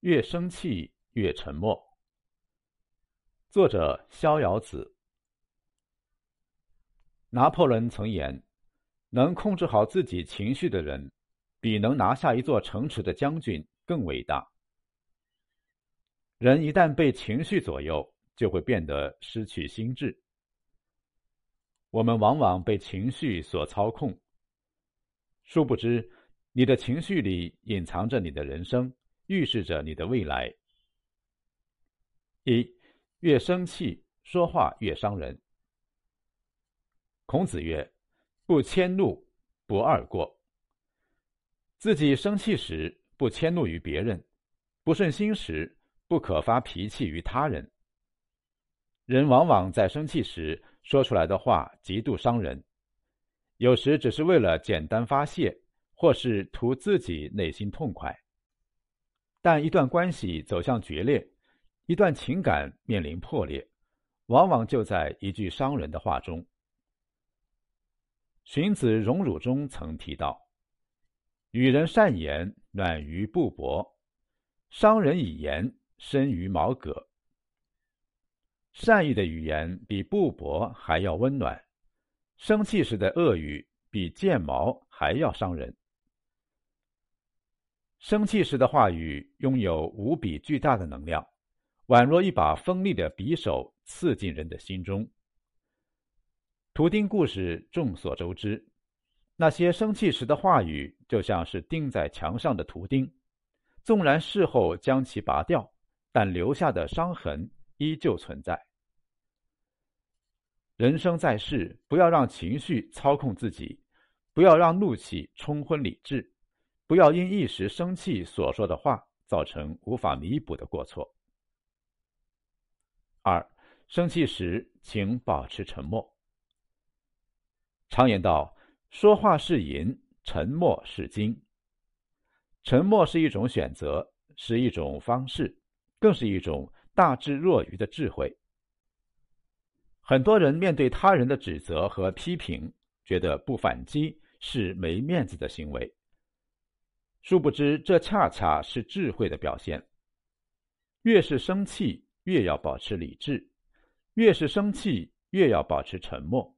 越生气越沉默。作者：逍遥子。拿破仑曾言：“能控制好自己情绪的人，比能拿下一座城池的将军更伟大。”人一旦被情绪左右，就会变得失去心智。我们往往被情绪所操控，殊不知，你的情绪里隐藏着你的人生。预示着你的未来。一，越生气，说话越伤人。孔子曰：“不迁怒，不贰过。”自己生气时，不迁怒于别人；不顺心时，不可发脾气于他人。人往往在生气时说出来的话极度伤人，有时只是为了简单发泄，或是图自己内心痛快。但一段关系走向决裂，一段情感面临破裂，往往就在一句伤人的话中。荀子《荣辱》中曾提到：“与人善言，暖于布帛；伤人以言，深于毛革。”善意的语言比布帛还要温暖，生气时的恶语比剑矛还要伤人。生气时的话语拥有无比巨大的能量，宛若一把锋利的匕首刺进人的心中。图钉故事众所周知，那些生气时的话语就像是钉在墙上的图钉，纵然事后将其拔掉，但留下的伤痕依旧存在。人生在世，不要让情绪操控自己，不要让怒气冲昏理智。不要因一时生气所说的话造成无法弥补的过错。二，生气时请保持沉默。常言道：“说话是银，沉默是金。”沉默是一种选择，是一种方式，更是一种大智若愚的智慧。很多人面对他人的指责和批评，觉得不反击是没面子的行为。殊不知，这恰恰是智慧的表现。越是生气，越要保持理智；越是生气，越要保持沉默。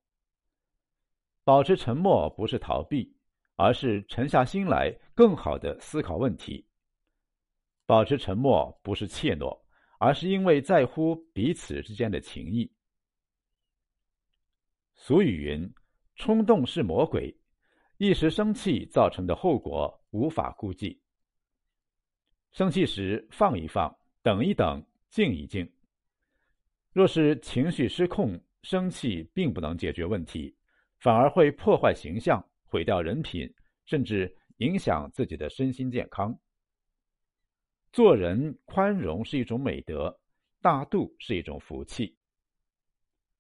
保持沉默不是逃避，而是沉下心来，更好的思考问题。保持沉默不是怯懦，而是因为在乎彼此之间的情谊。俗语云：“冲动是魔鬼。”一时生气造成的后果无法估计。生气时放一放，等一等，静一静。若是情绪失控，生气并不能解决问题，反而会破坏形象、毁掉人品，甚至影响自己的身心健康。做人宽容是一种美德，大度是一种福气。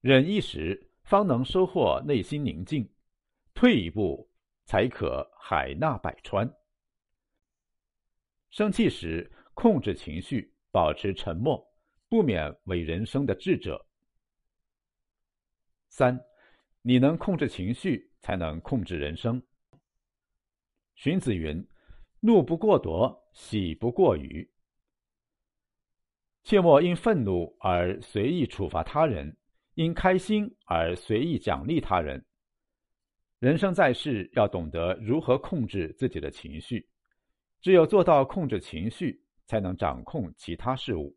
忍一时，方能收获内心宁静；退一步。才可海纳百川。生气时控制情绪，保持沉默，不免为人生的智者。三，你能控制情绪，才能控制人生。荀子云：“怒不过夺，喜不过于。”切莫因愤怒而随意处罚他人，因开心而随意奖励他人。人生在世，要懂得如何控制自己的情绪。只有做到控制情绪，才能掌控其他事物。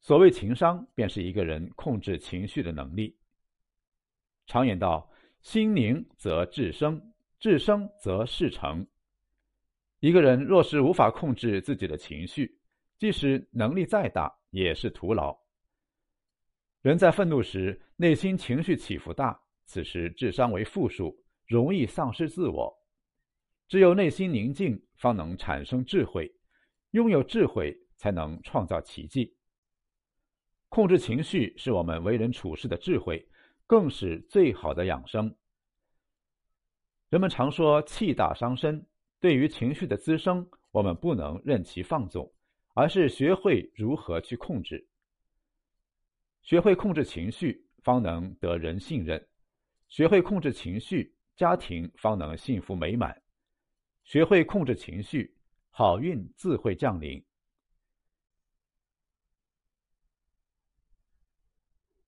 所谓情商，便是一个人控制情绪的能力。常言道：“心宁则智生，智生则事成。”一个人若是无法控制自己的情绪，即使能力再大，也是徒劳。人在愤怒时，内心情绪起伏大。此时智商为负数，容易丧失自我。只有内心宁静，方能产生智慧；拥有智慧，才能创造奇迹。控制情绪是我们为人处事的智慧，更是最好的养生。人们常说气大伤身，对于情绪的滋生，我们不能任其放纵，而是学会如何去控制。学会控制情绪，方能得人信任。学会控制情绪，家庭方能幸福美满；学会控制情绪，好运自会降临。